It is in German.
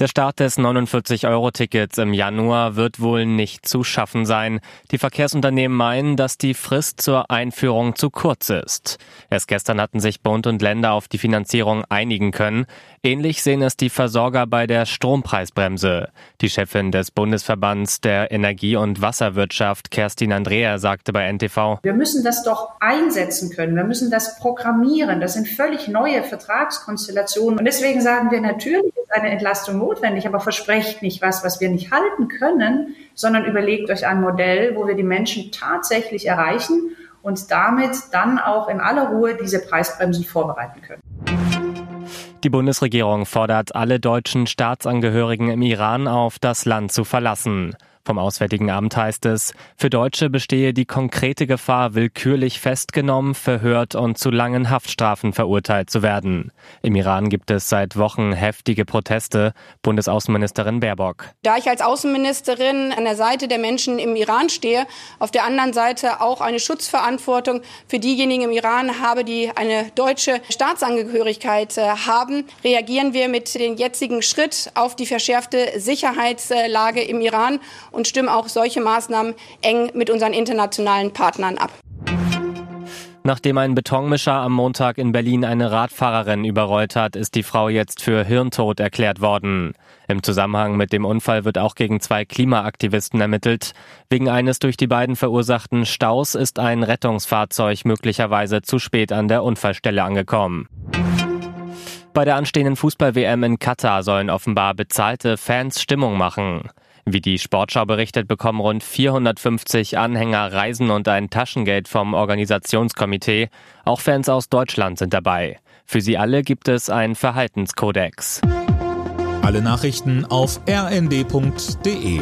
Der Start des 49-Euro-Tickets im Januar wird wohl nicht zu schaffen sein. Die Verkehrsunternehmen meinen, dass die Frist zur Einführung zu kurz ist. Erst gestern hatten sich Bund und Länder auf die Finanzierung einigen können. Ähnlich sehen es die Versorger bei der Strompreisbremse. Die Chefin des Bundesverbands der Energie- und Wasserwirtschaft, Kerstin Andrea, sagte bei NTV, Wir müssen das doch einsetzen können. Wir müssen das programmieren. Das sind völlig neue Vertragskonstellationen. Und deswegen sagen wir natürlich, ist eine Entlastung notwendig, aber versprecht nicht was, was wir nicht halten können, sondern überlegt euch ein Modell, wo wir die Menschen tatsächlich erreichen und damit dann auch in aller Ruhe diese Preisbremsen vorbereiten können. Die Bundesregierung fordert alle deutschen Staatsangehörigen im Iran auf, das Land zu verlassen. Vom Auswärtigen Amt heißt es, für Deutsche bestehe die konkrete Gefahr, willkürlich festgenommen, verhört und zu langen Haftstrafen verurteilt zu werden. Im Iran gibt es seit Wochen heftige Proteste. Bundesaußenministerin Baerbock. Da ich als Außenministerin an der Seite der Menschen im Iran stehe, auf der anderen Seite auch eine Schutzverantwortung für diejenigen im Iran habe, die eine deutsche Staatsangehörigkeit äh, haben, reagieren wir mit dem jetzigen Schritt auf die verschärfte Sicherheitslage im Iran und stimmen auch solche Maßnahmen eng mit unseren internationalen Partnern ab. Nachdem ein Betonmischer am Montag in Berlin eine Radfahrerin überrollt hat, ist die Frau jetzt für Hirntod erklärt worden. Im Zusammenhang mit dem Unfall wird auch gegen zwei Klimaaktivisten ermittelt. Wegen eines durch die beiden verursachten Staus ist ein Rettungsfahrzeug möglicherweise zu spät an der Unfallstelle angekommen. Bei der anstehenden Fußball-WM in Katar sollen offenbar bezahlte Fans Stimmung machen. Wie die Sportschau berichtet, bekommen rund 450 Anhänger Reisen und ein Taschengeld vom Organisationskomitee. Auch Fans aus Deutschland sind dabei. Für sie alle gibt es einen Verhaltenskodex. Alle Nachrichten auf rnd.de